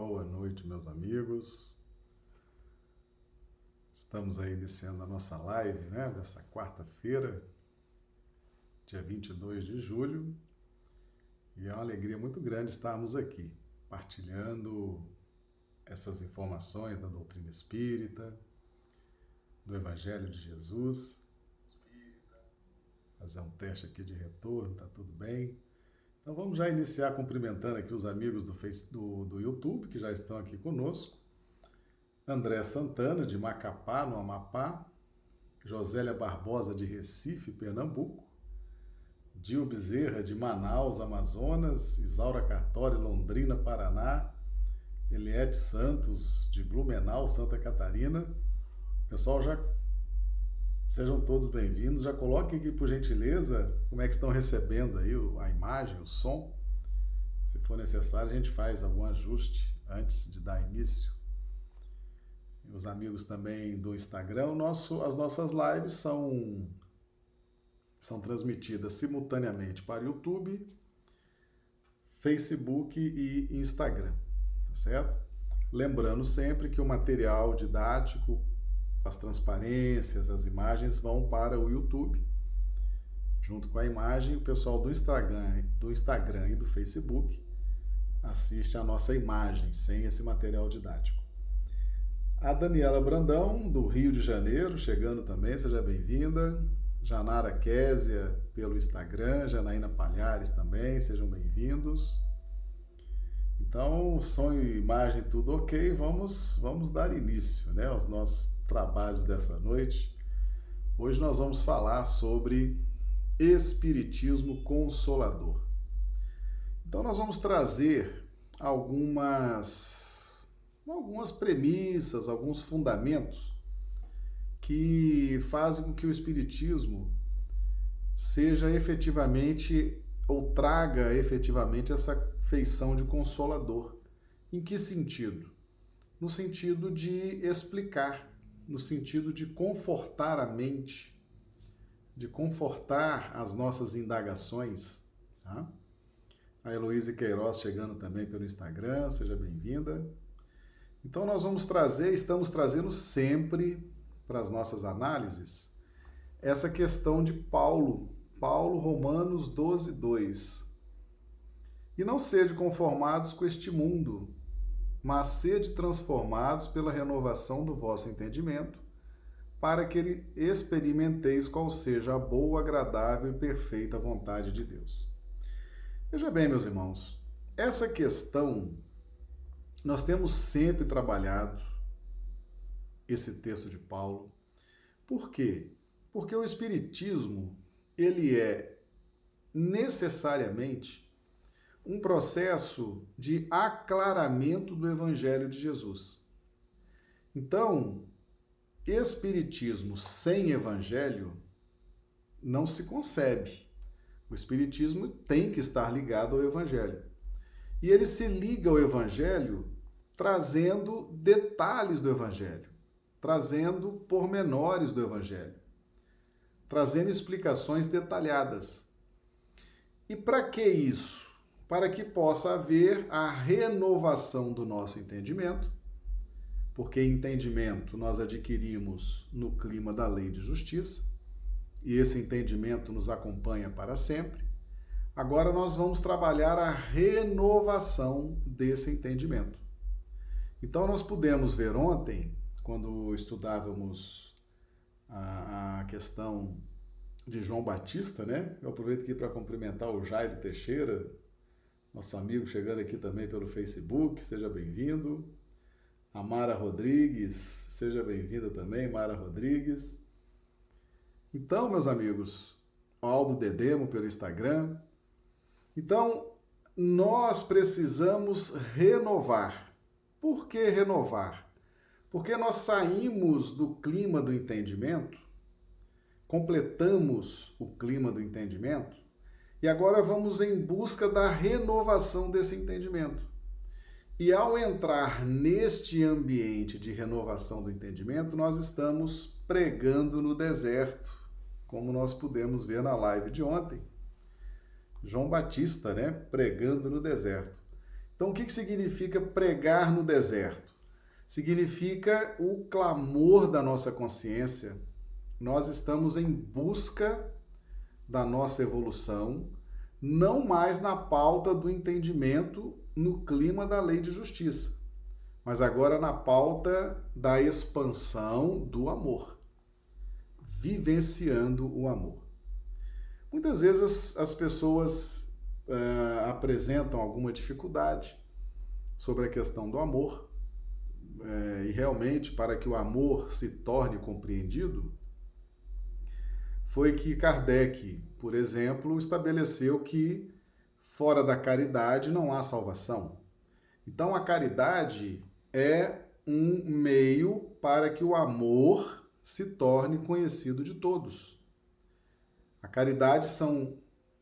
Boa noite, meus amigos. Estamos aí iniciando a nossa live, né, dessa quarta-feira, dia 22 de julho. E é uma alegria muito grande estarmos aqui, partilhando essas informações da doutrina espírita, do Evangelho de Jesus. Fazer um teste aqui de retorno, tá tudo bem? Então vamos já iniciar cumprimentando aqui os amigos do, do, do YouTube que já estão aqui conosco. André Santana, de Macapá, no Amapá. Josélia Barbosa, de Recife, Pernambuco. Dil Bezerra, de Manaus, Amazonas. Isaura Cartori, Londrina, Paraná. Eliette Santos, de Blumenau, Santa Catarina. Pessoal, já Sejam todos bem-vindos. Já coloquem aqui, por gentileza, como é que estão recebendo aí a imagem, o som. Se for necessário, a gente faz algum ajuste antes de dar início. Os amigos também do Instagram, nosso, as nossas lives são, são transmitidas simultaneamente para YouTube, Facebook e Instagram, tá certo? Lembrando sempre que o material didático as transparências, as imagens vão para o YouTube. Junto com a imagem, o pessoal do Instagram, do Instagram e do Facebook assiste a nossa imagem, sem esse material didático. A Daniela Brandão, do Rio de Janeiro, chegando também, seja bem-vinda. Janara Késia, pelo Instagram, Janaína Palhares também, sejam bem-vindos. Então, som e imagem tudo ok, vamos, vamos dar início né, aos nossos trabalhos dessa noite. Hoje nós vamos falar sobre Espiritismo Consolador. Então nós vamos trazer algumas, algumas premissas, alguns fundamentos que fazem com que o Espiritismo seja efetivamente ou traga efetivamente essa feição de consolador. Em que sentido? No sentido de explicar no sentido de confortar a mente, de confortar as nossas indagações. Tá? A Heloísa Queiroz chegando também pelo Instagram, seja bem-vinda. Então, nós vamos trazer, estamos trazendo sempre para as nossas análises, essa questão de Paulo, Paulo, Romanos 12, 2. E não sejam conformados com este mundo, mas sede transformados pela renovação do vosso entendimento, para que experimenteis qual seja a boa, agradável e perfeita vontade de Deus. Veja bem, meus irmãos, essa questão nós temos sempre trabalhado esse texto de Paulo. Por quê? Porque o espiritismo, ele é necessariamente um processo de aclaramento do Evangelho de Jesus. Então, Espiritismo sem Evangelho não se concebe. O Espiritismo tem que estar ligado ao Evangelho. E ele se liga ao Evangelho trazendo detalhes do Evangelho, trazendo pormenores do Evangelho, trazendo explicações detalhadas. E para que isso? Para que possa haver a renovação do nosso entendimento, porque entendimento nós adquirimos no clima da lei de justiça, e esse entendimento nos acompanha para sempre. Agora nós vamos trabalhar a renovação desse entendimento. Então nós pudemos ver ontem, quando estudávamos a, questão de João Batista, né? Eu aproveito aqui para cumprimentar o Jairo Teixeira, nosso amigo chegando aqui também pelo Facebook, seja bem-vindo. A Mara Rodrigues, seja bem-vinda também, Mara Rodrigues. Então, meus amigos, Aldo Dedemo pelo Instagram. Então, nós precisamos renovar. Por que renovar? Porque nós saímos do clima do entendimento, completamos o clima do entendimento e agora vamos em busca da renovação desse entendimento. E ao entrar neste ambiente de renovação do entendimento, nós estamos pregando no deserto, como nós pudemos ver na live de ontem. João Batista, né, pregando no deserto. Então, o que, que significa pregar no deserto? Significa o clamor da nossa consciência. Nós estamos em busca da nossa evolução, não mais na pauta do entendimento no clima da lei de justiça, mas agora na pauta da expansão do amor, vivenciando o amor. Muitas vezes as, as pessoas uh, apresentam alguma dificuldade sobre a questão do amor, uh, e realmente, para que o amor se torne compreendido, foi que Kardec, por exemplo, estabeleceu que fora da caridade não há salvação. Então a caridade é um meio para que o amor se torne conhecido de todos. A caridade são,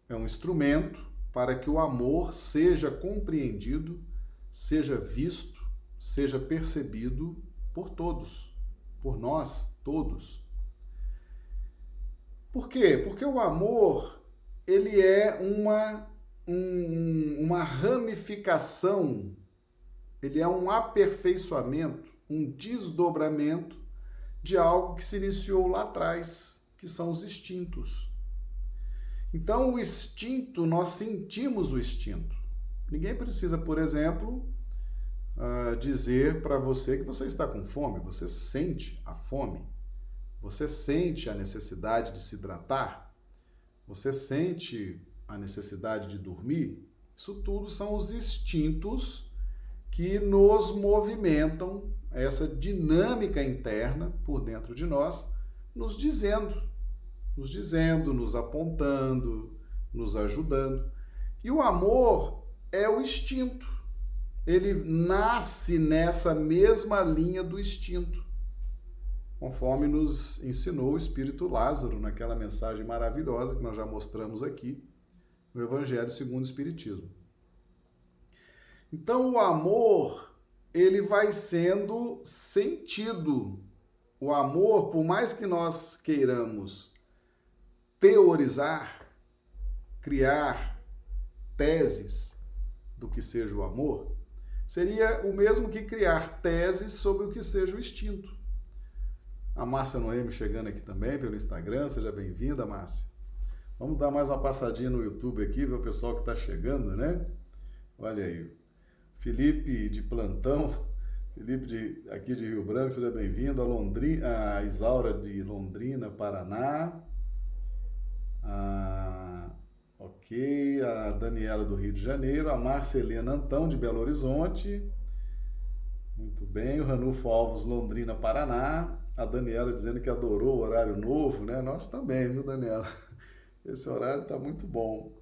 é um instrumento para que o amor seja compreendido, seja visto, seja percebido por todos, por nós todos. Por quê? Porque o amor ele é uma, um, uma ramificação, ele é um aperfeiçoamento, um desdobramento de algo que se iniciou lá atrás, que são os instintos. Então, o instinto, nós sentimos o instinto. Ninguém precisa, por exemplo, uh, dizer para você que você está com fome, você sente a fome. Você sente a necessidade de se hidratar? Você sente a necessidade de dormir? Isso tudo são os instintos que nos movimentam, essa dinâmica interna por dentro de nós, nos dizendo, nos dizendo, nos apontando, nos ajudando. E o amor é o instinto. Ele nasce nessa mesma linha do instinto conforme nos ensinou o Espírito Lázaro naquela mensagem maravilhosa que nós já mostramos aqui no Evangelho segundo o Espiritismo. Então, o amor, ele vai sendo sentido. O amor, por mais que nós queiramos teorizar, criar teses do que seja o amor, seria o mesmo que criar teses sobre o que seja o instinto. A Márcia Noemi chegando aqui também pelo Instagram. Seja bem-vinda, Márcia. Vamos dar mais uma passadinha no YouTube aqui, ver o pessoal que está chegando, né? Olha aí. Felipe de Plantão. Felipe de, aqui de Rio Branco, seja bem-vindo. A, Londrina, a Isaura de Londrina, Paraná. A, ok. A Daniela do Rio de Janeiro. A Márcia Helena Antão de Belo Horizonte. Muito bem. O Ranulfo Alves, Londrina, Paraná. A Daniela dizendo que adorou o horário novo, né? Nós também, viu, Daniela? Esse horário está muito bom.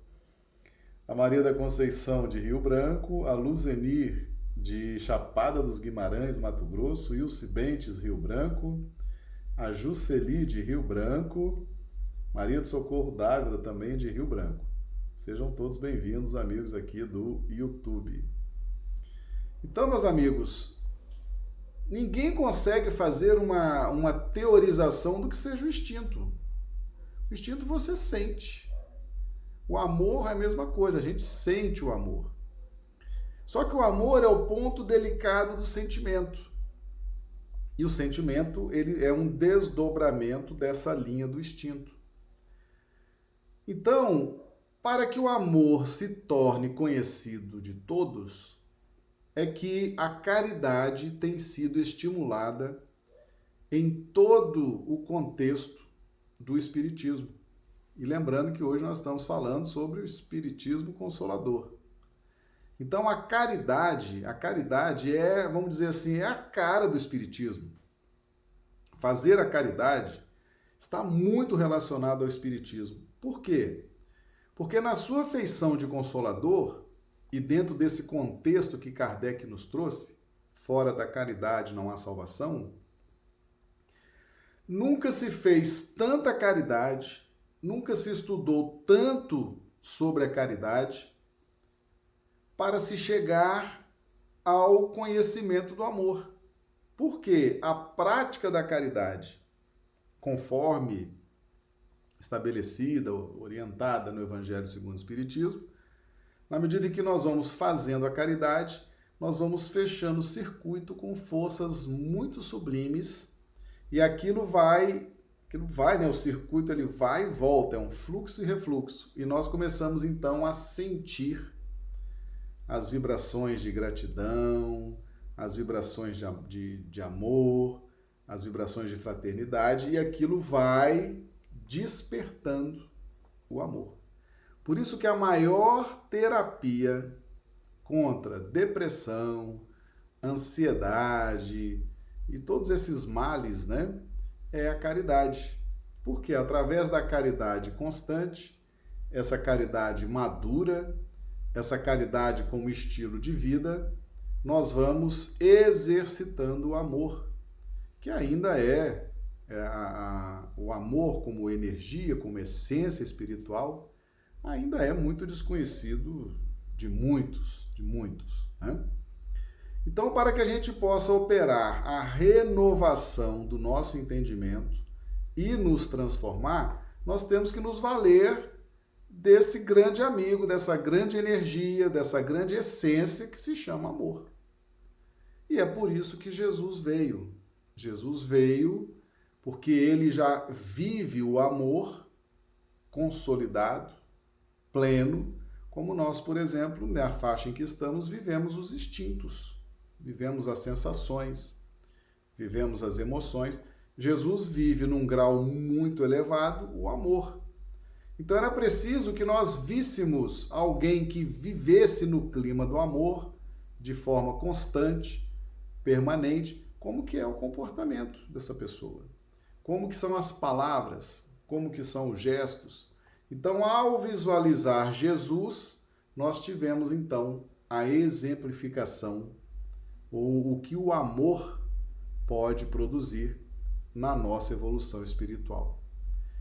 A Maria da Conceição de Rio Branco, a Luzenir de Chapada dos Guimarães, Mato Grosso, Ilse Bentes, Rio Branco, a Juceli de Rio Branco, Maria do Socorro Dávila também de Rio Branco. Sejam todos bem-vindos, amigos aqui do YouTube. Então, meus amigos, Ninguém consegue fazer uma, uma teorização do que seja o instinto. O instinto você sente. O amor é a mesma coisa, a gente sente o amor. Só que o amor é o ponto delicado do sentimento. E o sentimento, ele é um desdobramento dessa linha do instinto. Então, para que o amor se torne conhecido de todos, é que a caridade tem sido estimulada em todo o contexto do Espiritismo. E lembrando que hoje nós estamos falando sobre o Espiritismo Consolador. Então a caridade, a caridade é, vamos dizer assim, é a cara do Espiritismo. Fazer a caridade está muito relacionado ao Espiritismo. Por quê? Porque na sua feição de consolador, e dentro desse contexto que Kardec nos trouxe, fora da caridade não há salvação, nunca se fez tanta caridade, nunca se estudou tanto sobre a caridade para se chegar ao conhecimento do amor. Porque a prática da caridade, conforme estabelecida, orientada no Evangelho segundo o Espiritismo, Na medida em que nós vamos fazendo a caridade, nós vamos fechando o circuito com forças muito sublimes e aquilo vai, aquilo vai, né? O circuito ele vai e volta, é um fluxo e refluxo. E nós começamos então a sentir as vibrações de gratidão, as vibrações de, de, de amor, as vibrações de fraternidade, e aquilo vai despertando o amor. Por isso que a maior terapia contra depressão, ansiedade e todos esses males, né, é a caridade. Porque através da caridade constante, essa caridade madura, essa caridade como estilo de vida, nós vamos exercitando o amor, que ainda é, é a, a, o amor como energia, como essência espiritual, ainda é muito desconhecido de muitos, de muitos. Né? Então, para que a gente possa operar a renovação do nosso entendimento e nos transformar, nós temos que nos valer desse grande amigo, dessa grande energia, dessa grande essência que se chama amor. E é por isso que Jesus veio. Jesus veio porque ele já vive o amor consolidado, pleno, como nós, por exemplo, na faixa em que estamos, vivemos os instintos, vivemos as sensações, vivemos as emoções. Jesus vive num grau muito elevado o amor. Então era preciso que nós víssemos alguém que vivesse no clima do amor de forma constante, permanente, como que é o comportamento dessa pessoa. Como que são as palavras, como que são os gestos, então, ao visualizar Jesus, nós tivemos então a exemplificação ou o que o amor pode produzir na nossa evolução espiritual.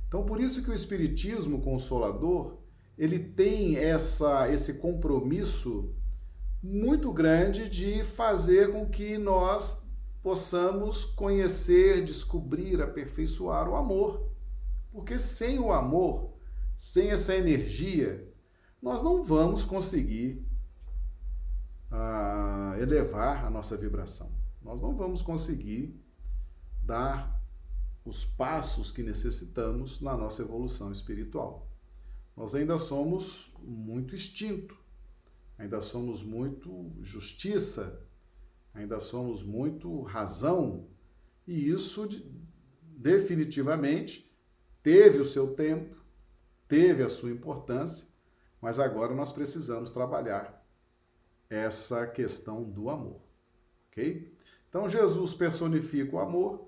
Então, por isso que o espiritismo consolador, ele tem essa esse compromisso muito grande de fazer com que nós possamos conhecer, descobrir, aperfeiçoar o amor. Porque sem o amor, sem essa energia, nós não vamos conseguir uh, elevar a nossa vibração. Nós não vamos conseguir dar os passos que necessitamos na nossa evolução espiritual. Nós ainda somos muito instinto, ainda somos muito justiça, ainda somos muito razão, e isso definitivamente teve o seu tempo, teve a sua importância, mas agora nós precisamos trabalhar essa questão do amor, ok? Então Jesus personifica o amor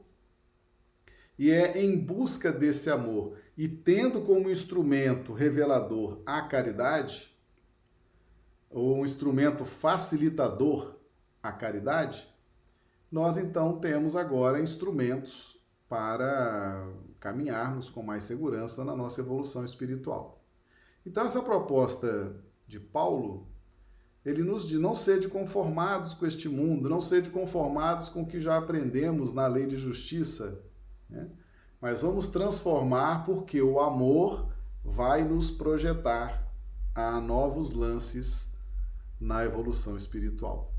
e é em busca desse amor e tendo como instrumento revelador a caridade, ou um instrumento facilitador a caridade, nós então temos agora instrumentos para caminharmos com mais segurança na nossa evolução espiritual. Então, essa proposta de Paulo, ele nos diz: não sede conformados com este mundo, não sede conformados com o que já aprendemos na lei de justiça, né? mas vamos transformar porque o amor vai nos projetar a novos lances na evolução espiritual.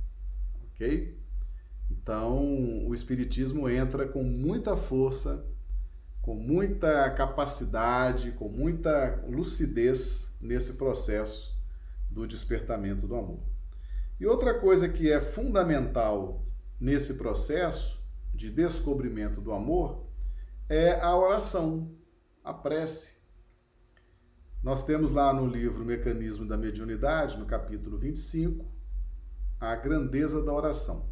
Ok? Então, o Espiritismo entra com muita força com muita capacidade, com muita lucidez nesse processo do despertamento do amor. E outra coisa que é fundamental nesse processo de descobrimento do amor é a oração, a prece. Nós temos lá no livro Mecanismo da Mediunidade, no capítulo 25, a grandeza da oração.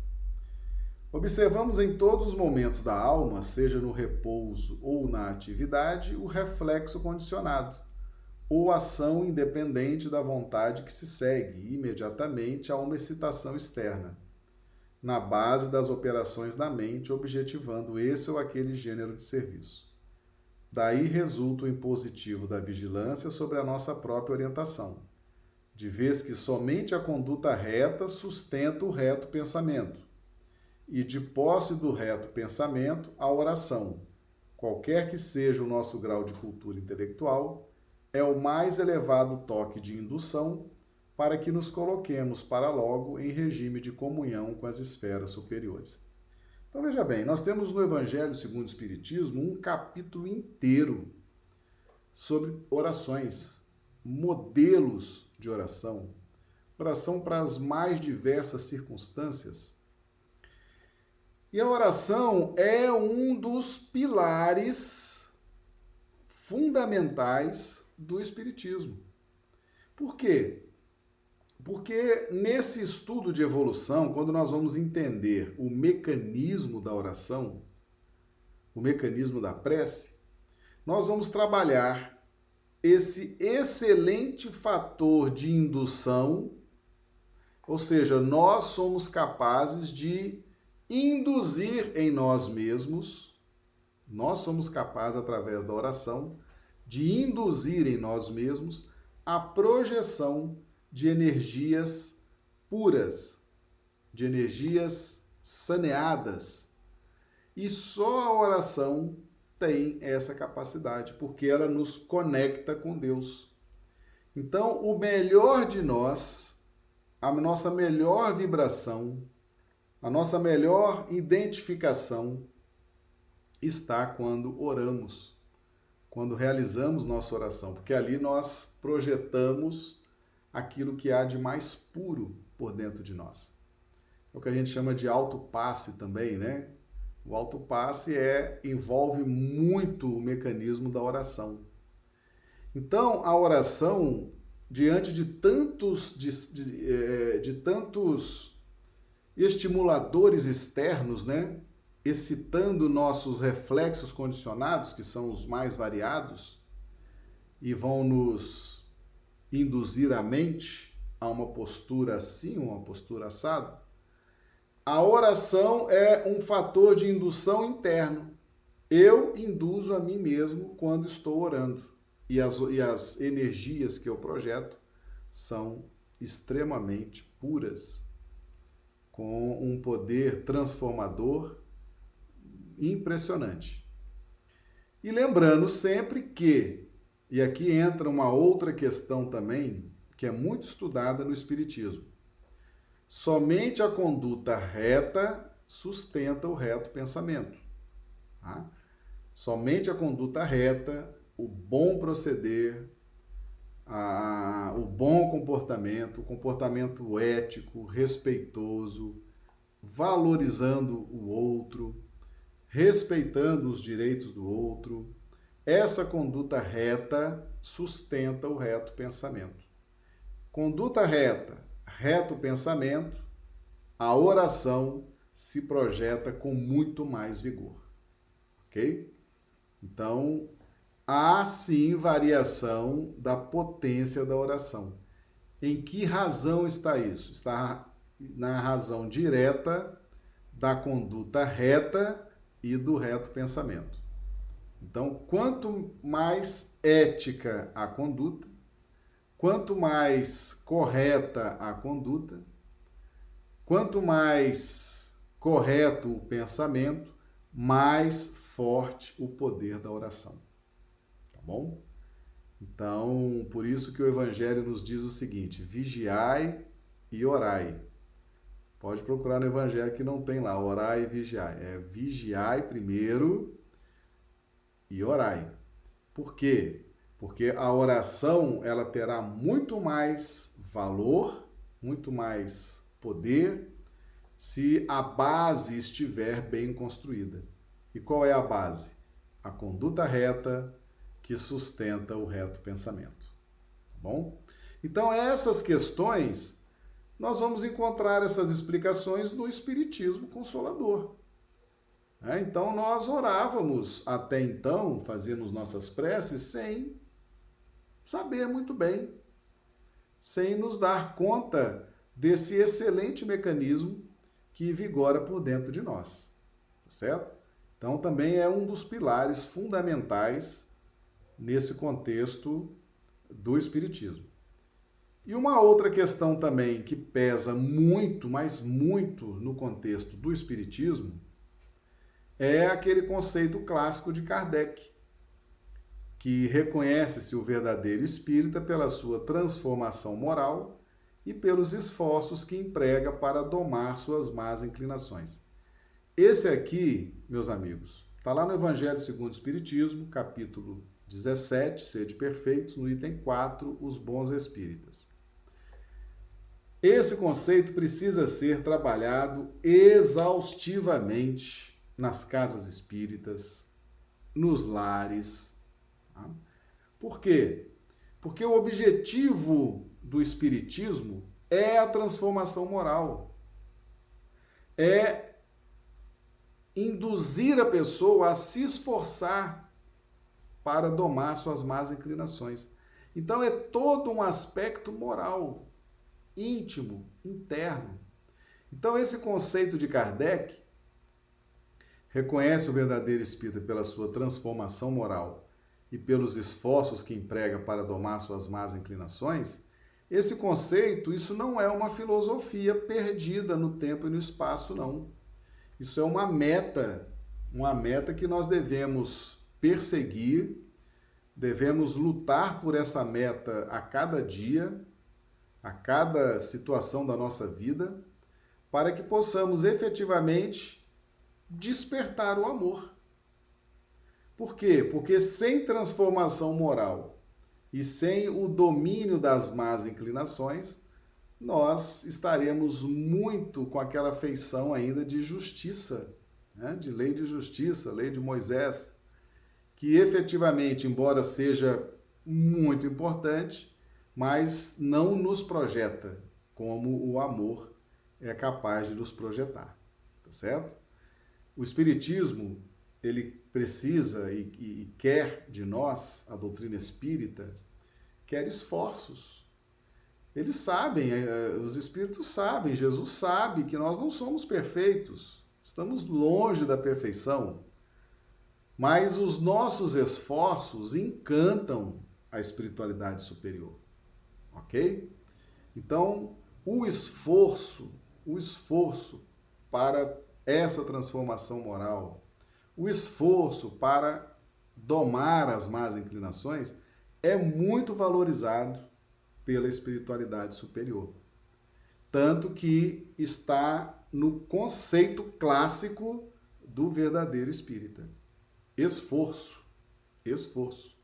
Observamos em todos os momentos da alma, seja no repouso ou na atividade, o reflexo condicionado, ou ação independente da vontade que se segue imediatamente a uma excitação externa, na base das operações da mente, objetivando esse ou aquele gênero de serviço. Daí resulta o impositivo da vigilância sobre a nossa própria orientação, de vez que somente a conduta reta sustenta o reto pensamento e de posse do reto pensamento, a oração, qualquer que seja o nosso grau de cultura intelectual, é o mais elevado toque de indução para que nos coloquemos para logo em regime de comunhão com as esferas superiores. Então veja bem, nós temos no Evangelho segundo o Espiritismo um capítulo inteiro sobre orações, modelos de oração, oração para as mais diversas circunstâncias. E a oração é um dos pilares fundamentais do Espiritismo. Por quê? Porque nesse estudo de evolução, quando nós vamos entender o mecanismo da oração, o mecanismo da prece, nós vamos trabalhar esse excelente fator de indução, ou seja, nós somos capazes de induzir em nós mesmos, nós somos capazes, através da oração, de induzir em nós mesmos a projeção de energias puras, de energias saneadas. E só a oração tem essa capacidade, porque ela nos conecta com Deus. Então, o melhor de nós, a nossa melhor vibração, a nossa melhor identificação está quando oramos, quando realizamos nossa oração, porque ali nós projetamos aquilo que há de mais puro por dentro de nós. É o que a gente chama de autopasse também, né? O autopasse é envolve muito o mecanismo da oração. Então, a oração diante de tantos de, de, é, de tantos estimuladores externos, né? excitando nossos reflexos condicionados, que são os mais variados, e vão nos induzir a mente a uma postura assim, uma postura assada, a oração é um fator de indução interno. Eu induzo a mim mesmo quando estou orando. E as, e as energias que eu projeto são extremamente puras, com um poder transformador impressionante. E lembrando sempre que e aqui entra uma outra questão também, que é muito estudada no Espiritismo. Somente a conduta reta sustenta o reto pensamento. Tá? Somente a conduta reta, o bom proceder, a, o bom comportamento, o comportamento ético, respeitoso, valorizando o outro, respeitando os direitos do outro, essa conduta reta sustenta o reto pensamento. Conduta reta, reto pensamento, a oração se projeta com muito mais vigor. Ok? Então, há sim variação da potência da oração. Em que razão está isso? Está na razão direta da conduta reta e do reto pensamento. Então, quanto mais ética a conduta, quanto mais correta a conduta, quanto mais correto o pensamento, mais forte o poder da oração. Bom? Então, por isso que o Evangelho nos diz o seguinte: vigiai e orai. Pode procurar no Evangelho que não tem lá, orai e vigiai. É vigiai primeiro e orai. Por quê? Porque a oração ela terá muito mais valor, muito mais poder se a base estiver bem construída. E qual é a base? A conduta reta que sustenta o reto pensamento. Tá bom? Então, essas questões, nós vamos encontrar essas explicações no Espiritismo Consolador. É, então nós orávamos até então, fazíamos nossas preces sem saber muito bem, sem nos dar conta desse excelente mecanismo que vigora por dentro de nós, tá certo? Então também é um dos pilares fundamentais nesse contexto do espiritismo. E uma outra questão também que pesa muito, mas muito no contexto do espiritismo, é aquele conceito clássico de Kardec, que reconhece-se o verdadeiro espírita pela sua transformação moral e pelos esforços que emprega para domar suas más inclinações. Esse aqui, meus amigos, está lá no Evangelho segundo o Espiritismo, capítulo 17, Sede Perfeitos, no item 4, Os Bons Espíritas. Esse conceito precisa ser trabalhado exaustivamente nas casas espíritas, nos lares. Tá? Por quê? Porque o objetivo do Espiritismo é a transformação moral. É induzir a pessoa a se esforçar para domar suas más inclinações. Então é todo um aspecto moral, íntimo, interno. Então esse conceito de Kardec reconhece o verdadeiro espírita pela sua transformação moral e pelos esforços que emprega para domar suas más inclinações, esse conceito, isso não é uma filosofia perdida no tempo e no espaço, não. Isso é uma meta, uma meta que nós devemos perseguir, devemos lutar por essa meta a cada dia, a cada situação da nossa vida, para que possamos efetivamente despertar o amor. Por quê? Porque sem transformação moral e sem o domínio das más inclinações, nós estaremos muito com aquela feição ainda de justiça, né? de lei de justiça, lei de Moisés, que efetivamente, embora seja muito importante, mas não nos projeta como o amor é capaz de nos projetar, tá certo? O Espiritismo ele precisa e, e, quer de nós, a doutrina espírita, quer esforços. Eles sabem, eh, eh, os espíritos sabem, Jesus sabe que nós não somos perfeitos, estamos longe da perfeição, mas os nossos esforços encantam a espiritualidade superior, ok? Então, o esforço, o esforço para essa transformação moral, o esforço para domar as más inclinações é muito valorizado pela espiritualidade superior. Tanto que está no conceito clássico do verdadeiro espírita. Esforço. Esforço.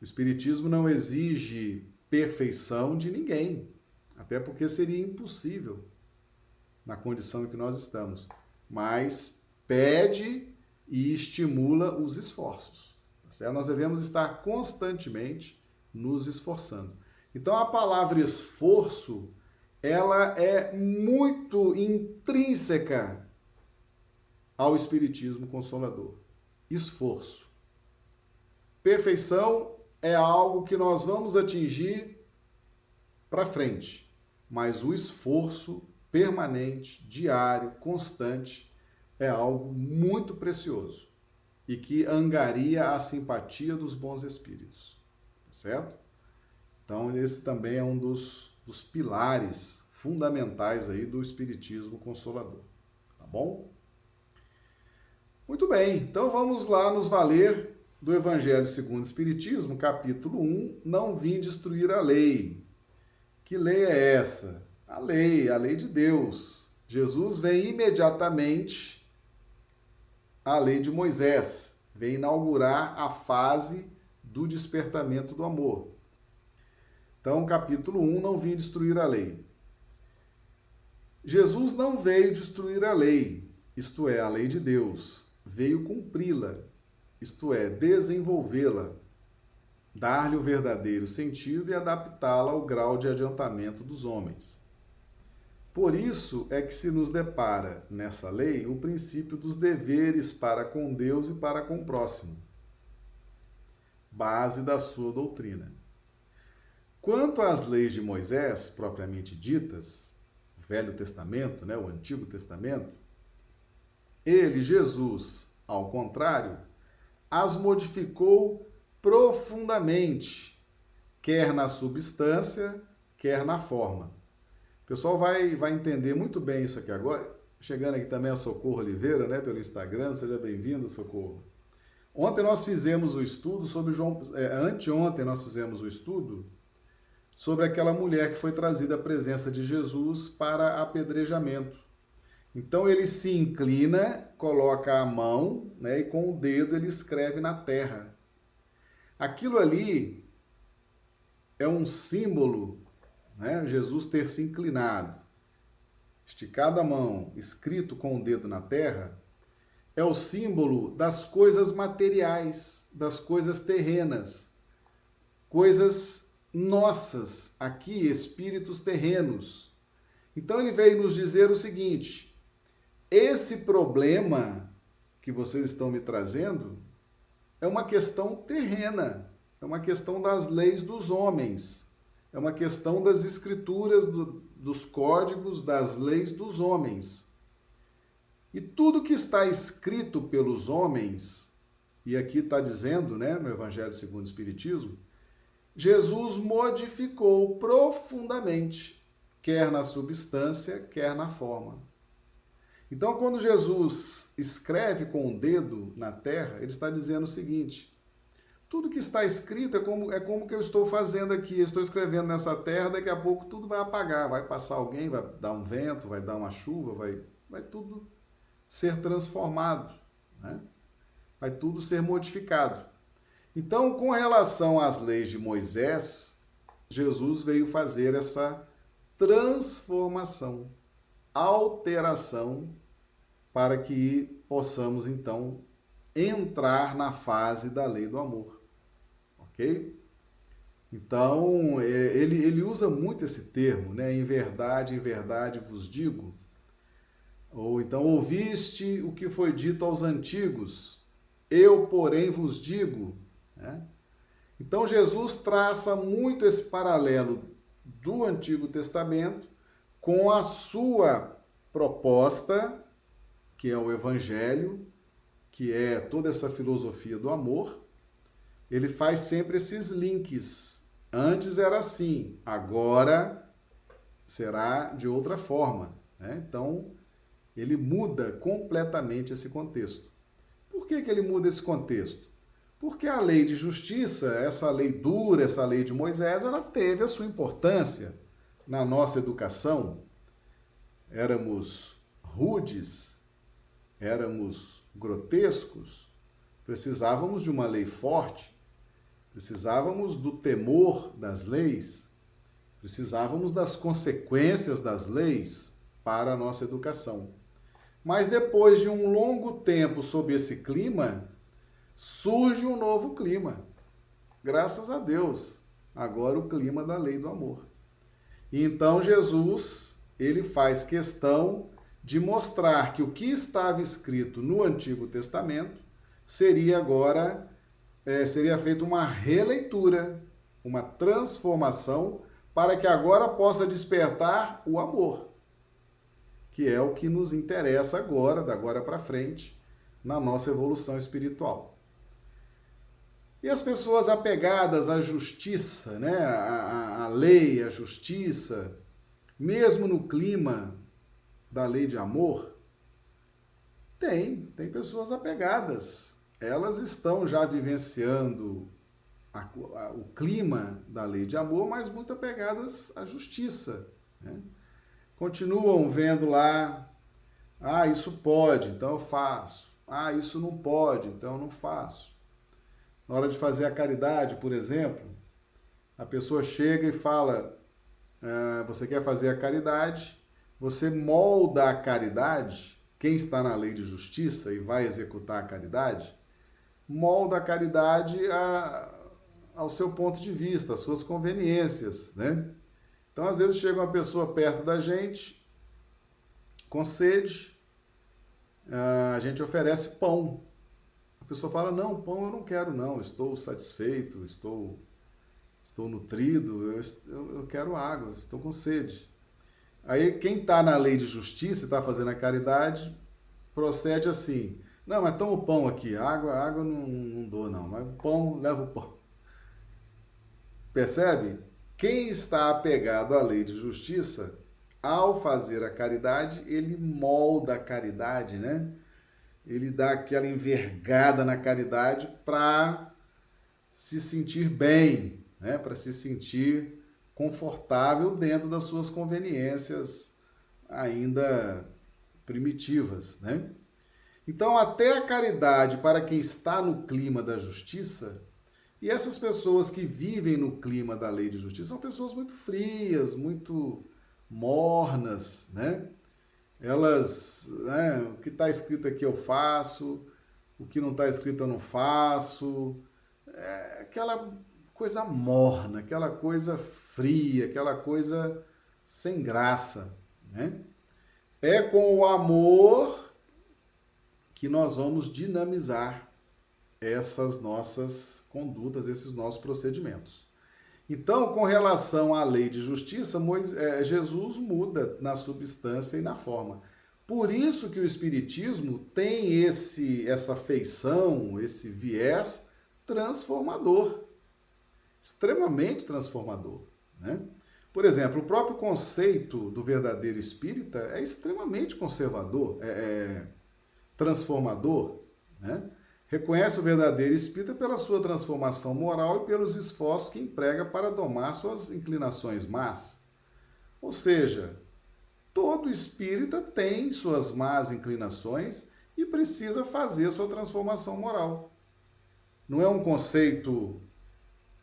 O espiritismo não exige perfeição de ninguém, até porque seria impossível na condição em que nós estamos, mas pede e estimula os esforços. Tá certo? Nós devemos estar constantemente nos esforçando. Então a palavra esforço, ela é muito intrínseca ao espiritismo consolador. Esforço. Perfeição é algo que nós vamos atingir para frente, mas o esforço permanente, diário, constante, é algo muito precioso e que angaria a simpatia dos bons espíritos, tá certo? Então, esse também é um dos, dos pilares fundamentais aí do espiritismo consolador, tá bom? Muito bem, então vamos lá nos valer do Evangelho segundo o Espiritismo, capítulo 1, não vim destruir a lei. Que lei é essa? A lei, a lei de Deus. Jesus vem imediatamente a lei de Moisés, vem inaugurar a fase do despertamento do amor. Então, capítulo 1, não vim destruir a lei. Jesus não veio destruir a lei, isto é, a lei de Deus, veio cumpri-la, isto é, desenvolvê-la, dar-lhe o verdadeiro sentido e adaptá-la ao grau de adiantamento dos homens. Por isso é que se nos depara nessa lei o princípio dos deveres para com Deus e para com o próximo, base da sua doutrina. Quanto às leis de Moisés, propriamente ditas, Velho Testamento, né, o Antigo Testamento, ele, Jesus, ao contrário, as modificou profundamente, quer na substância, quer na forma o pessoal vai, vai entender muito bem isso aqui agora. Chegando aqui também a Socorro Oliveira, né, pelo Instagram. Seja bem-vindo, Socorro. Ontem nós fizemos o estudo sobre João. É, anteontem nós fizemos o estudo sobre aquela mulher que foi trazida à presença de Jesus para apedrejamento. Então ele se inclina, coloca a mão né, e com o dedo ele escreve na terra. Aquilo ali é um símbolo, né, Jesus ter se inclinado, esticado a mão, escrito com o dedo na terra, é o símbolo das coisas materiais, das coisas terrenas, coisas nossas, aqui, espíritos terrenos. Então ele veio nos dizer o seguinte: esse problema que vocês estão me trazendo é uma questão terrena, é uma questão das leis dos homens, é uma questão das escrituras, do, dos códigos, das leis dos homens. E tudo que está escrito pelos homens, e aqui está dizendo, né, no Evangelho segundo o Espiritismo, Jesus modificou profundamente, quer na substância, quer na forma. Então, quando Jesus escreve com o dedo na terra, ele está dizendo o seguinte: tudo que está escrito é como, é como que eu estou fazendo aqui. Eu estou escrevendo nessa terra, daqui a pouco tudo vai apagar. Vai passar alguém, vai dar um vento, vai dar uma chuva, vai, vai tudo ser transformado. Né? Vai tudo ser modificado. Então, com relação às leis de Moisés, Jesus veio fazer essa transformação alteração para que possamos então entrar na fase da lei do amor. Ok? Então, é, ele, ele usa muito esse termo, né? Em verdade, em verdade vos digo. Ou então, ouviste o que foi dito aos antigos, eu, porém, vos digo. Né? Então, Jesus traça muito esse paralelo do Antigo Testamento com a sua proposta, que é o Evangelho, que é toda essa filosofia do amor, ele faz sempre esses links. Antes era assim, agora será de outra forma. Né? Então, ele muda completamente esse contexto. Por que, que ele muda esse contexto? Porque a lei de justiça, essa lei dura, essa lei de Moisés, ela teve a sua importância na nossa educação, éramos rudes, éramos grotescos, precisávamos de uma lei forte, precisávamos do temor das leis, precisávamos das consequências das leis para a nossa educação. Mas depois de um longo tempo sob esse clima, surge um novo clima. Graças a Deus, agora o clima da lei do amor. Então Jesus, ele faz questão de mostrar que o que estava escrito no Antigo Testamento seria agora é, seria feita uma releitura, uma transformação para que agora possa despertar o amor, que é o que nos interessa agora, da agora para frente, na nossa evolução espiritual. E as pessoas apegadas à justiça, né? à, à lei, à justiça, mesmo no clima da lei de amor, tem, tem pessoas apegadas. Elas estão já vivenciando a, a, o clima da lei de amor, mas muito apegadas à justiça. Né? Continuam vendo lá, ah, isso pode, então eu faço. Ah, isso não pode, então eu não faço. Na hora de fazer a caridade, por exemplo, a pessoa chega e fala: ah, Você quer fazer a caridade? Você molda a caridade, quem está na lei de justiça e vai executar a caridade, molda a caridade a, ao seu ponto de vista, às suas conveniências, né? Então, às vezes, chega uma pessoa perto da gente, com sede, a gente oferece pão. A pessoa fala: Não, pão eu não quero, não, estou satisfeito, estou, estou nutrido, eu, eu, eu quero água, estou com sede. Aí quem está na lei de justiça, está fazendo a caridade, procede assim: Não, mas toma o pão aqui, água, água não, não dou, não, mas pão, leva o pão. Percebe? Quem está apegado à lei de justiça, ao fazer a caridade, ele molda a caridade, né? Ele dá aquela envergada na caridade para se sentir bem, né? para se sentir confortável dentro das suas conveniências ainda primitivas, né? Então, até a caridade para quem está no clima da justiça, e essas pessoas que vivem no clima da lei de justiça são pessoas muito frias, muito mornas, né? Elas, né, o que está escrito aqui eu faço, o que não está escrito eu não faço, é aquela coisa morna, aquela coisa fria, aquela coisa sem graça, né? É com o amor que nós vamos dinamizar essas nossas condutas, esses nossos procedimentos. Então, com relação à lei de justiça, é, Jesus muda na substância e na forma. Por isso que o Espiritismo tem esse, essa feição, esse viés transformador, extremamente transformador. Né? Por exemplo, o próprio conceito do verdadeiro espírita é extremamente conservador, é, é transformador. Né? Reconhece o verdadeiro espírita pela sua transformação moral e pelos esforços que emprega para domar suas inclinações más. Ou seja, todo espírita tem suas más inclinações e precisa fazer sua transformação moral. Não é um conceito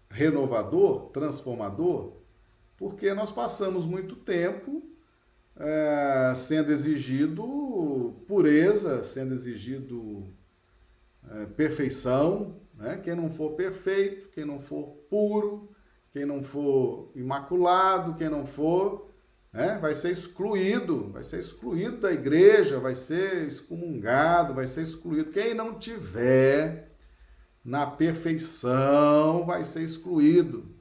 renovador, transformador? Porque nós passamos muito tempo é, sendo exigido pureza, sendo exigido é, perfeição. Né? Quem não for perfeito, quem não for puro, quem não for imaculado, quem não for, né? vai ser excluído, vai ser excluído da igreja, vai ser excomungado, vai ser excluído. Quem não tiver na perfeição vai ser excluído.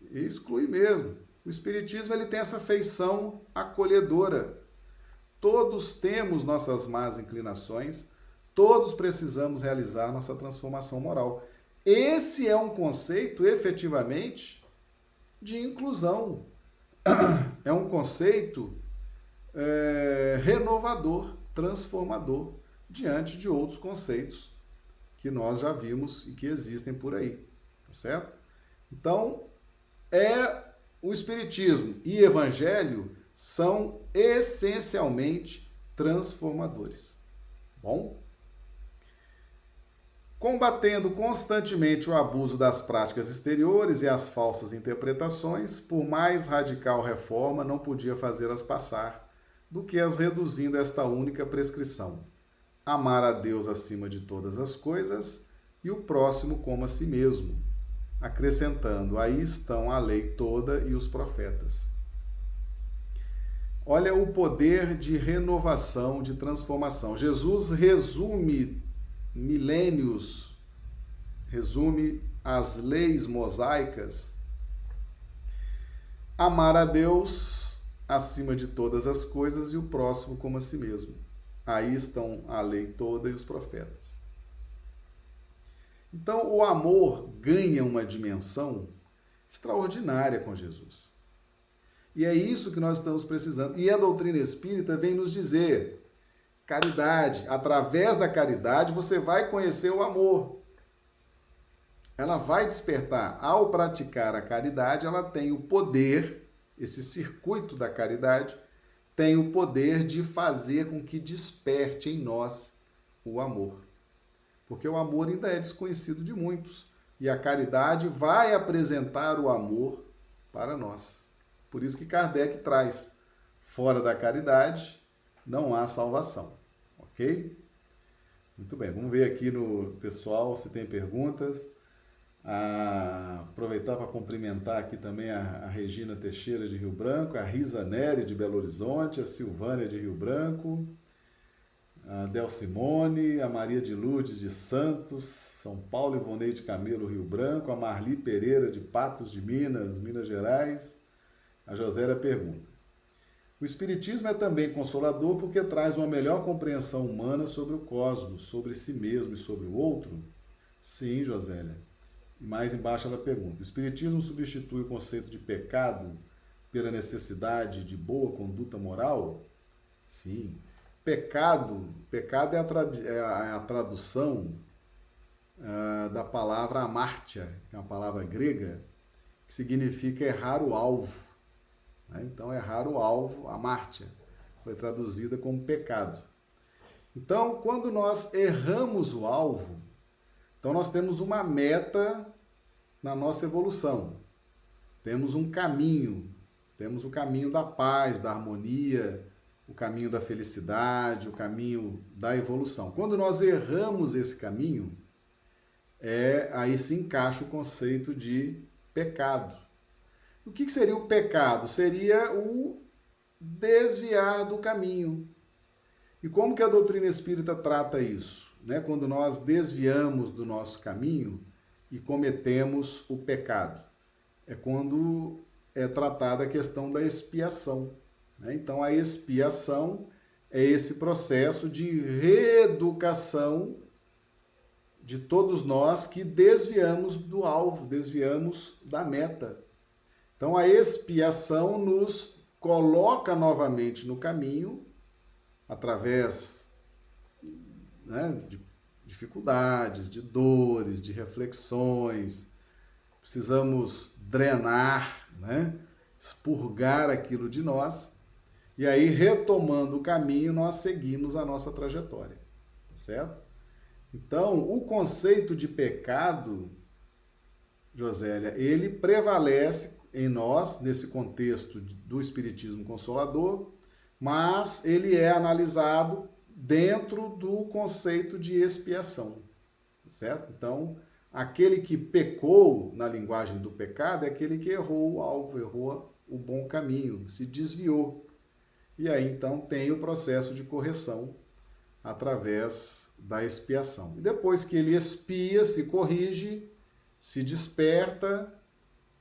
E exclui mesmo. O Espiritismo ele tem essa feição acolhedora. Todos temos nossas más inclinações, todos precisamos realizar nossa transformação moral. Esse é um conceito, efetivamente, de inclusão. É um conceito é, renovador, transformador, diante de outros conceitos que nós já vimos e que existem por aí. Tá certo? Então, é o Espiritismo e Evangelho são essencialmente transformadores. Bom? Combatendo constantemente o abuso das práticas exteriores e as falsas interpretações, por mais radical reforma não podia fazê-las passar do que as reduzindo a esta única prescrição: amar a Deus acima de todas as coisas e o próximo como a si mesmo, acrescentando: aí estão a lei toda e os profetas. Olha o poder de renovação, de transformação. Jesus resume milênios, resume as leis mosaicas. Amar a Deus acima de todas as coisas e o próximo como a si mesmo. Aí estão a lei toda e os profetas. Então, o amor ganha uma dimensão extraordinária com Jesus. E é isso que nós estamos precisando. E a doutrina espírita vem nos dizer: caridade, através da caridade você vai conhecer o amor. Ela vai despertar. Ao praticar a caridade, ela tem o poder, esse circuito da caridade, tem o poder de fazer com que desperte em nós o amor porque o amor ainda é desconhecido de muitos e a caridade vai apresentar o amor para nós. Por isso que Kardec traz: fora da caridade não há salvação. Ok? Muito bem, vamos ver aqui no pessoal se tem perguntas. Ah, aproveitar para cumprimentar aqui também a, a, Regina Teixeira de Rio Branco, a Risa Nery de Belo Horizonte, a Silvânia de Rio Branco, a Del Simone, a Maria de Lourdes de Santos, São Paulo, Ivonei de Camelo, Rio Branco, a Marli Pereira de Patos de Minas, Minas Gerais. A Josélia pergunta: O Espiritismo é também consolador porque traz uma melhor compreensão humana sobre o cosmos, sobre si mesmo e sobre o outro? Sim, Josélia. E mais embaixo ela pergunta: O Espiritismo substitui o conceito de pecado pela necessidade de boa conduta moral? Sim. Pecado, pecado é a, trad é é a tradução uh, da palavra amártia, que é uma palavra grega, que significa errar o alvo. Né? Então, errar o alvo, a mártia, foi traduzida como pecado. Então, quando nós erramos o alvo, então nós temos uma meta na nossa evolução. Temos um caminho, temos o caminho da paz, da harmonia, o caminho da felicidade, o caminho da evolução. Quando nós erramos esse caminho, é aí se encaixa o conceito de pecado. O que seria o pecado? Seria o desviar do caminho. E como que a doutrina espírita trata isso? Né? Quando nós desviamos do nosso caminho e cometemos o pecado. É quando é tratada a questão da expiação. Né? Então, a expiação é esse processo de reeducação de todos nós que desviamos do alvo, desviamos da meta. Então, a expiação nos coloca novamente no caminho, através né, de dificuldades, de dores, de reflexões. Precisamos drenar, né, expurgar aquilo de nós. E aí, retomando o caminho, nós seguimos a nossa trajetória, tá certo? Então, o conceito de pecado, Josélia, ele prevalece em nós, nesse contexto do Espiritismo Consolador, mas ele é analisado dentro do conceito de expiação, certo? Então, aquele que pecou na linguagem do pecado é aquele que errou o alvo, errou o bom caminho, se desviou. E aí então tem o processo de correção através da expiação. E depois que ele expia, se corrige, se desperta,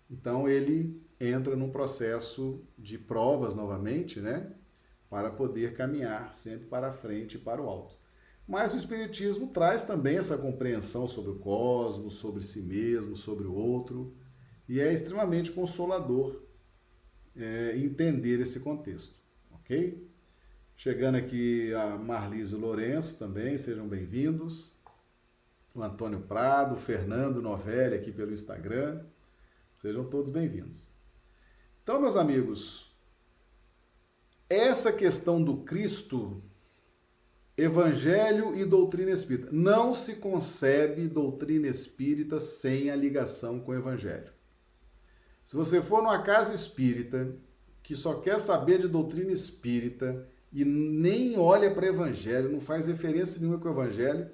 então ele entra num processo de provas novamente, né? Para poder caminhar sempre para frente e para o alto. Mas o Espiritismo traz também essa compreensão sobre o cosmos, sobre si mesmo, sobre o outro, e é extremamente consolador é, entender esse contexto, ok? Chegando aqui a Marlise Lourenço também, sejam bem-vindos. O Antônio Prado, Fernando Novelli aqui pelo Instagram. Sejam todos bem-vindos. Então, meus amigos, essa questão do Cristo, Evangelho e doutrina espírita. Não se concebe doutrina espírita sem a ligação com o Evangelho. Se você for numa casa espírita que só quer saber de doutrina espírita e nem olha para o Evangelho, não faz referência nenhuma com o Evangelho,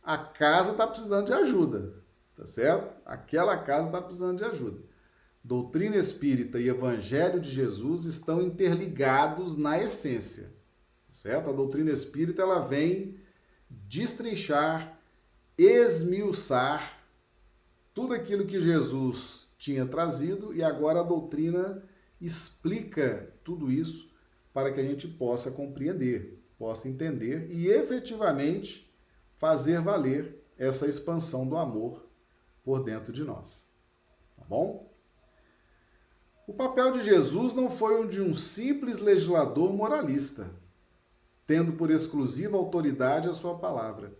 a casa está precisando de ajuda tá certo? Aquela casa está precisando de ajuda. Doutrina espírita e evangelho de Jesus estão interligados na essência, tá certo? A doutrina espírita ela vem destrinchar, esmiuçar tudo aquilo que Jesus tinha trazido e agora a doutrina explica tudo isso para que a gente possa compreender, possa entender e efetivamente fazer valer essa expansão do amor por dentro de nós. Tá bom? O papel de Jesus não foi o de um simples legislador moralista, tendo por exclusiva autoridade a sua palavra.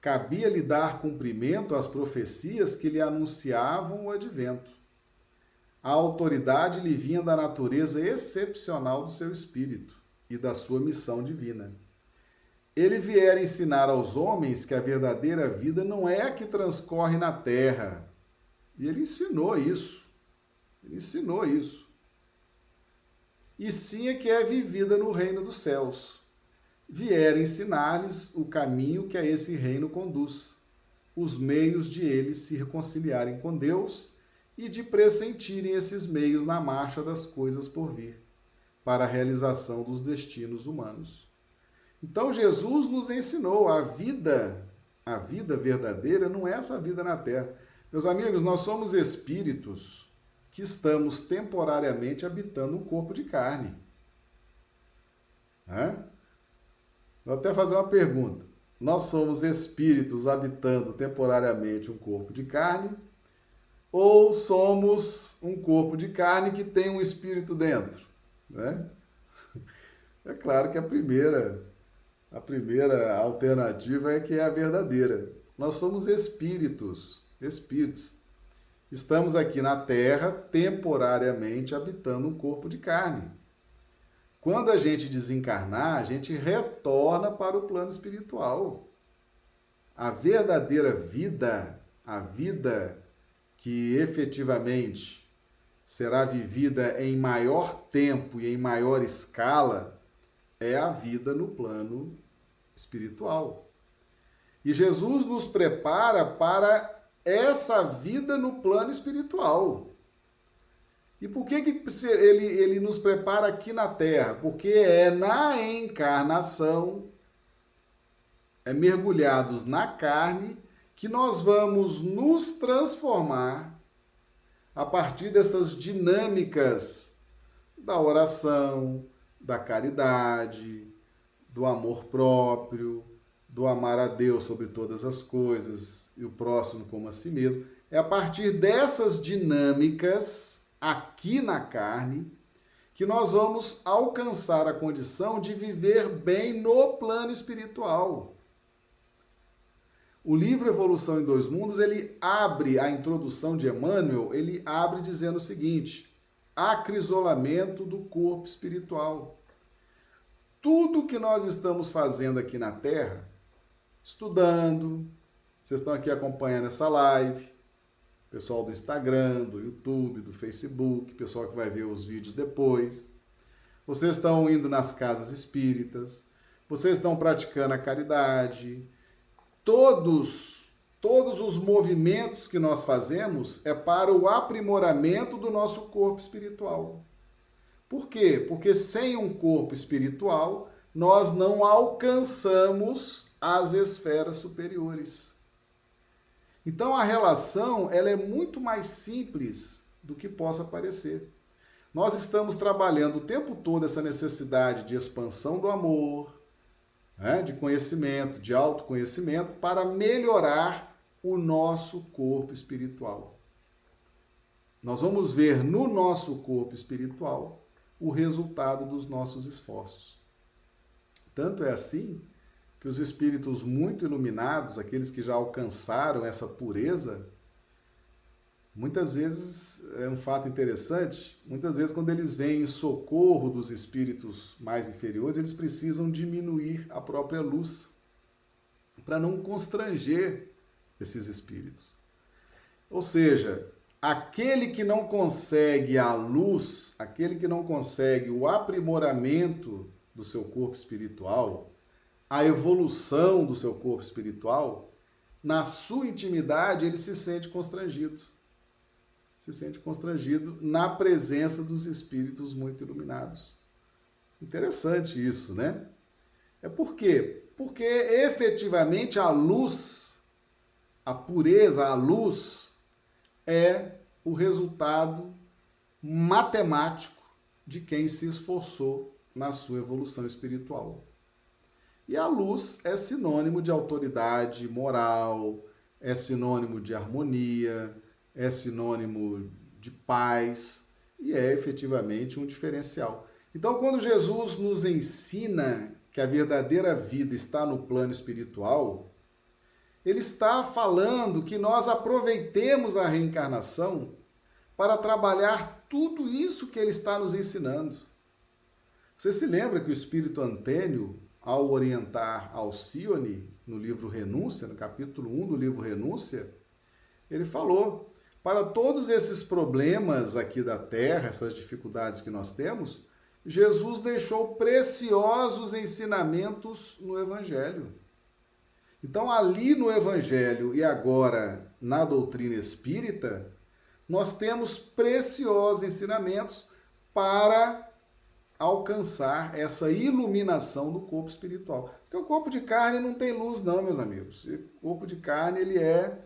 Cabia-lhe dar cumprimento às profecias que lhe anunciavam o advento. A autoridade lhe vinha da natureza excepcional do seu espírito e da sua missão divina ele vier ensinar aos homens que a verdadeira vida não é a que transcorre na terra. E ele ensinou isso. Ele ensinou isso. E sim a que é vivida no reino dos céus. Vier ensinar-lhes o caminho que a esse reino conduz, os meios de eles se reconciliarem com Deus e de pressentirem esses meios na marcha das coisas por vir, para a realização dos destinos humanos. Então Jesus nos ensinou a vida, a vida verdadeira não é essa vida na terra. Meus amigos, nós somos espíritos que estamos temporariamente habitando um corpo de carne. Hã? Vou até fazer uma pergunta. Nós somos espíritos habitando temporariamente um corpo de carne ou somos um corpo de carne que tem um espírito dentro? Né? É claro que a primeira a primeira alternativa é que é a verdadeira. Nós somos espíritos, espíritos. estamos aqui na Terra temporariamente habitando um corpo de carne. Quando a gente desencarnar, a gente retorna para o plano espiritual. A verdadeira vida, a vida que efetivamente será vivida em maior tempo e em maior escala, é a vida no plano espiritual. E Jesus nos prepara para essa vida no plano espiritual. E por que, que ele, ele nos prepara aqui na Terra? Porque é na encarnação, é mergulhados na carne, que nós vamos nos transformar a partir dessas dinâmicas da oração, da caridade, do amor próprio, do amar a Deus sobre todas as coisas e o próximo como a si mesmo. É a partir dessas dinâmicas aqui na carne que nós vamos alcançar a condição de viver bem no plano espiritual. O livro Evolução em Dois Mundos, ele abre a introdução de Emmanuel, ele abre dizendo o seguinte: acrisolamento do corpo espiritual. Tudo que nós estamos fazendo aqui na Terra, estudando, vocês estão aqui acompanhando essa live, pessoal do Instagram, do YouTube, do Facebook, pessoal que vai ver os vídeos depois. Vocês estão indo nas casas espíritas, vocês estão praticando a caridade, todos todos os movimentos que nós fazemos é para o aprimoramento do nosso corpo espiritual. Por quê? Porque sem um corpo espiritual, nós não alcançamos as esferas superiores. Então a relação, ela é muito mais simples do que possa parecer. Nós estamos trabalhando o tempo todo essa necessidade de expansão do amor, né, de conhecimento, de autoconhecimento, para melhorar o nosso corpo espiritual. Nós vamos ver no nosso corpo espiritual o resultado dos nossos esforços. Tanto é assim que os espíritos muito iluminados, aqueles que já alcançaram essa pureza, Muitas vezes é um fato interessante, muitas vezes quando eles vêm em socorro dos espíritos mais inferiores, eles precisam diminuir a própria luz para não constranger esses espíritos. Ou seja, aquele que não consegue a luz, aquele que não consegue o aprimoramento do seu corpo espiritual, a evolução do seu corpo espiritual, na sua intimidade ele se sente constrangido se sente constrangido na presença dos espíritos muito iluminados. Interessante isso, né? É por quê? Porque efetivamente a luz, a pureza, a luz, é o resultado matemático de quem se esforçou na sua evolução espiritual. E a luz é sinônimo de autoridade moral, é sinônimo de harmonia, é sinônimo de paz e é efetivamente um diferencial. Então, quando Jesus nos ensina que a verdadeira vida está no plano espiritual, ele está falando que nós aproveitemos a reencarnação para trabalhar tudo isso que ele está nos ensinando. Você se lembra que o espírito Antênio, ao orientar Alcione no livro Renúncia, no capítulo 1 do livro Renúncia, ele falou para todos esses problemas aqui da terra, essas dificuldades que nós temos, Jesus deixou preciosos ensinamentos no Evangelho. Então, ali no Evangelho e agora na doutrina espírita, nós temos preciosos ensinamentos para alcançar essa iluminação do corpo espiritual. Porque o corpo de carne não tem luz, não, meus amigos. O corpo de carne ele é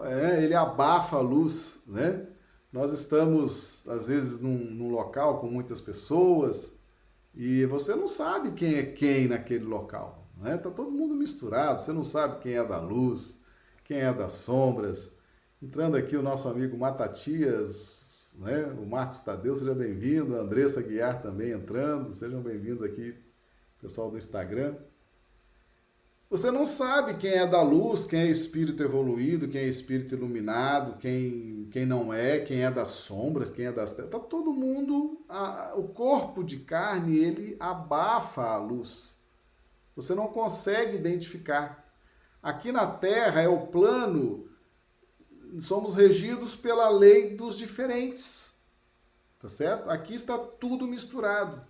é, ele abafa a luz, né? Nós estamos, às vezes, num, num local com muitas pessoas e você não sabe quem é quem naquele local, né? Tá todo mundo misturado, você não sabe quem é da luz, quem é das sombras. Entrando aqui o nosso amigo Matatias, né? O Marcos Tadeu, seja bem-vindo. Andressa Guiar também entrando, sejam bem-vindos aqui, pessoal do Instagram. Você não sabe quem é da luz, quem é espírito evoluído, quem é espírito iluminado, quem, quem não é, quem é das sombras, quem é das trevas. Tá todo mundo, a, o corpo de carne, ele abafa a luz. Você não consegue identificar. Aqui na Terra é o plano, somos regidos pela lei dos diferentes. Tá certo? Aqui está tudo misturado.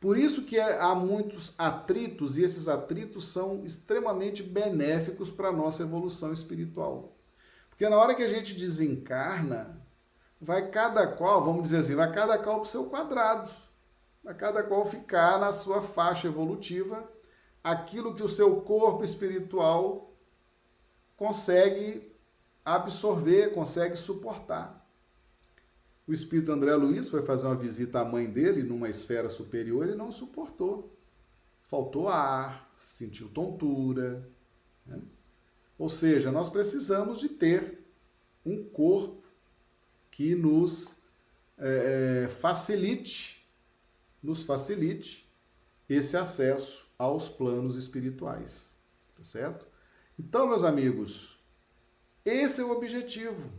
Por isso que é, há muitos atritos e esses atritos são extremamente benéficos para a nossa evolução espiritual. Porque na hora que a gente desencarna, vai cada qual, vamos dizer assim, vai cada qual para o seu quadrado. Vai cada qual ficar na sua faixa evolutiva, aquilo que o seu corpo espiritual consegue absorver, consegue suportar. O espírito André Luiz foi fazer uma visita à mãe dele numa esfera superior e não suportou. Faltou ar, sentiu tontura. Né? Ou seja, nós precisamos de ter um corpo que nos é, facilite, nos facilite esse acesso aos planos espirituais. Tá certo? Então, meus amigos, esse é o objetivo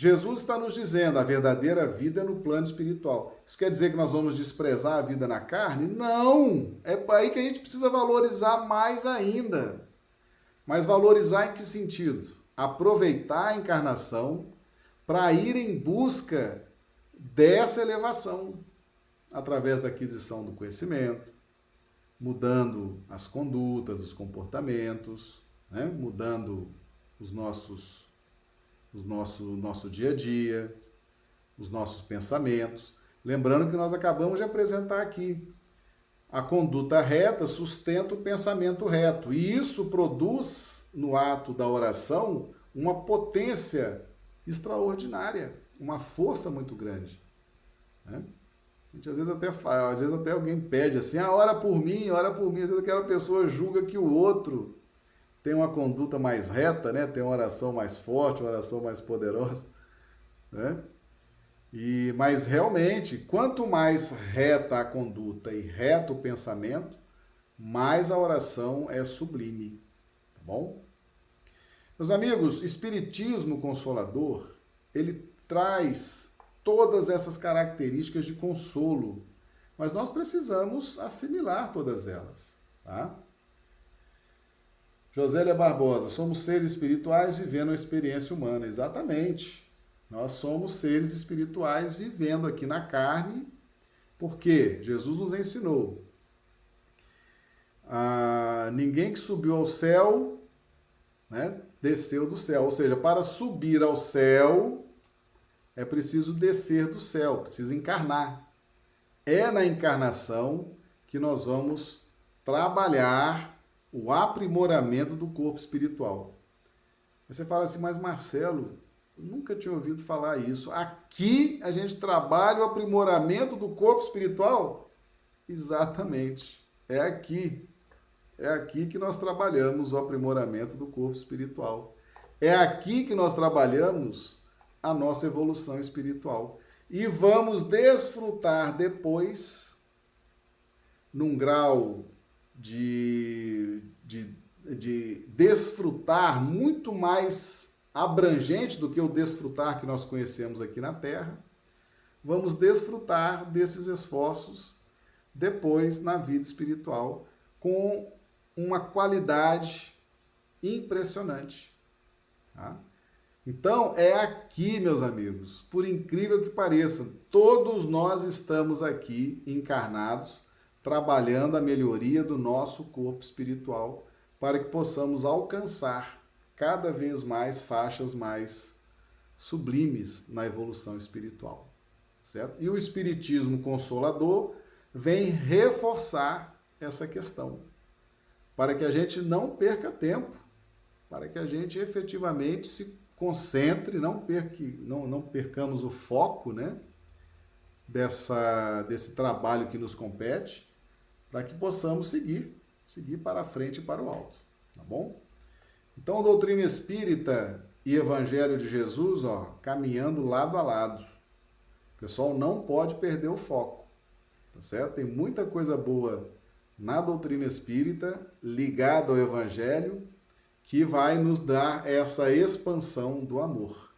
Jesus está nos dizendo a verdadeira vida é no plano espiritual. Isso quer dizer que nós vamos desprezar a vida na carne? Não! É aí que a gente precisa valorizar mais ainda. Mas valorizar em que sentido? Aproveitar a encarnação para ir em busca dessa elevação através da aquisição do conhecimento, mudando as condutas, os comportamentos, né? mudando os nossos o nosso, nosso dia a dia, os nossos pensamentos. Lembrando que nós acabamos de apresentar aqui. A conduta reta sustenta o pensamento reto. E isso produz, no ato da oração, uma potência extraordinária, uma força muito grande. Né? Gente às vezes até fala, às vezes até alguém pede assim, ah, ora por mim, ora por mim. Às vezes aquela pessoa julga que o outro tem uma conduta mais reta, né? tem uma oração mais forte, uma oração mais poderosa. Né? E, mas realmente, quanto mais reta a conduta e reto o pensamento, mais a oração é sublime. Tá bom? Meus amigos, Espiritismo Consolador, ele traz todas essas características de consolo, mas nós precisamos assimilar todas elas. Tá? Josélia Barbosa, somos seres espirituais vivendo a experiência humana. Exatamente. Nós somos seres espirituais vivendo aqui na carne, porque Jesus nos ensinou. Ah, ninguém que subiu ao céu, né, desceu do céu. Ou seja, para subir ao céu, é preciso descer do céu, precisa encarnar. É na encarnação que nós vamos trabalhar o aprimoramento do corpo espiritual. você fala assim, mas Marcelo, nunca tinha ouvido falar isso. Aqui a gente trabalha o aprimoramento do corpo espiritual? Exatamente. É aqui. É aqui que nós trabalhamos o aprimoramento do corpo espiritual. É aqui que nós trabalhamos a nossa evolução espiritual. E vamos desfrutar depois, num grau de, de, de desfrutar muito mais abrangente do que o desfrutar que nós conhecemos aqui na Terra, vamos desfrutar desses esforços depois na vida espiritual com uma qualidade impressionante. Tá? Então, é aqui, meus amigos, por incrível que pareça, todos nós estamos aqui encarnados trabalhando a melhoria do nosso corpo espiritual para que possamos alcançar cada vez mais faixas mais sublimes na evolução espiritual, certo? E o espiritismo consolador vem reforçar essa questão, para que a gente não perca tempo, para que a gente efetivamente se concentre, não, perque, não, não percamos o foco, né? Dessa, desse trabalho que nos compete para que possamos seguir, seguir para frente e para o alto, tá bom? Então, doutrina espírita e evangelho de Jesus, ó, caminhando lado a lado. O pessoal não pode perder o foco, tá certo? Tem muita coisa boa na doutrina espírita, ligado ao Evangelho, que vai nos dar essa expansão do amor,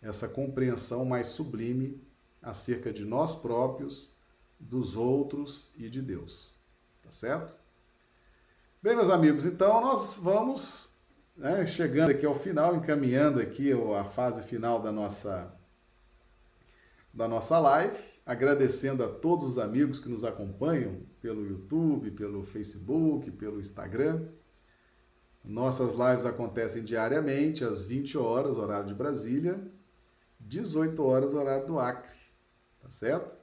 essa compreensão mais sublime acerca de nós próprios, dos outros e de Deus. Tá certo? Bem, meus amigos, então nós vamos né, chegando aqui ao final, encaminhando aqui a fase final da nossa da nossa live, agradecendo a todos os amigos que nos acompanham pelo YouTube, pelo Facebook, pelo Instagram. Nossas lives acontecem diariamente às 20 horas, horário de Brasília, 18 horas, horário do Acre. Tá certo?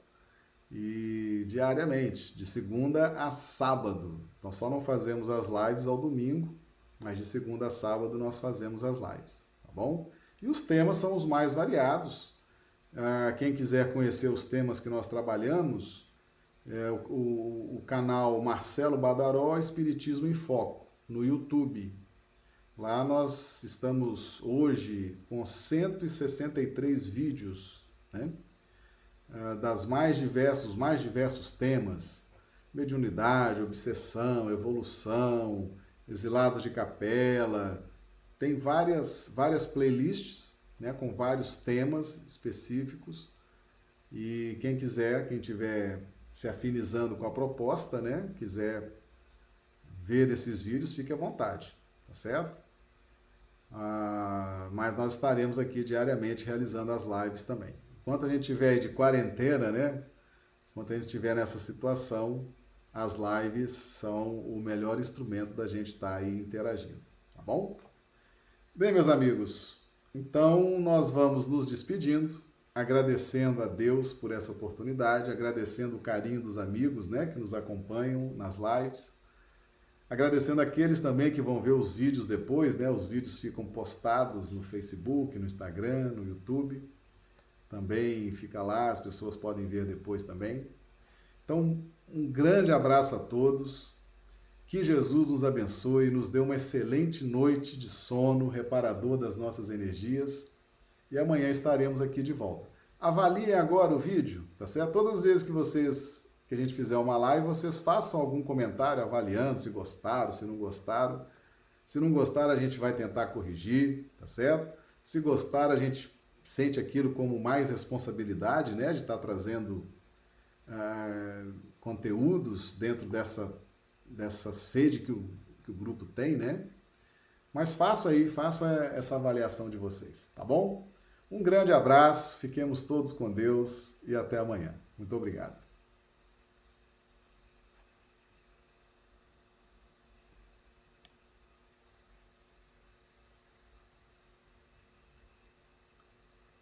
E diariamente, de segunda a sábado. Então só não fazemos as lives ao domingo, mas de segunda a sábado nós fazemos as lives, tá bom? E os temas são os mais variados. Ah, quem quiser conhecer os temas que nós trabalhamos, é o, o, o canal Marcelo Badaró Espiritismo em Foco, no YouTube. Lá nós estamos hoje com 163 vídeos, né? Ah, das mais diversos, mais diversos temas, mediunidade, obsessão, evolução, exilados de capela, tem várias, várias playlists né, com vários temas específicos. E quem quiser, quem tiver se afinizando com a proposta, né, quiser ver esses vídeos, fique à vontade, tá certo? Ah, mas nós estaremos aqui diariamente realizando as lives também. Enquanto a gente tiver de quarentena, né? Enquanto a gente estiver nessa situação, as lives são o melhor instrumento da gente estar aí interagindo, tá bom? Bem, meus amigos, então nós vamos nos despedindo, agradecendo a Deus por essa oportunidade, agradecendo o carinho dos amigos, né, que nos acompanham nas lives. Agradecendo aqueles também que vão ver os vídeos depois, né? Os vídeos ficam postados no Facebook, no Instagram, no YouTube. Também fica lá, as pessoas podem ver depois também. Então, um grande abraço a todos. Que Jesus nos abençoe e nos dê uma excelente noite de sono reparador das nossas energias. E amanhã estaremos aqui de volta. Avaliem agora o vídeo, tá certo? Todas as vezes que vocês que a gente fizer uma live, vocês façam algum comentário avaliando se gostaram, se não gostaram. Se não gostaram, a gente vai tentar corrigir, tá certo? Se gostar, a gente sente aquilo como mais responsabilidade, né, de estar trazendo ah, conteúdos dentro dessa dessa sede que o, que o grupo tem, né? Mas faço aí, faço essa avaliação de vocês, tá bom? Um grande abraço, fiquemos todos com Deus e até amanhã. Muito obrigado.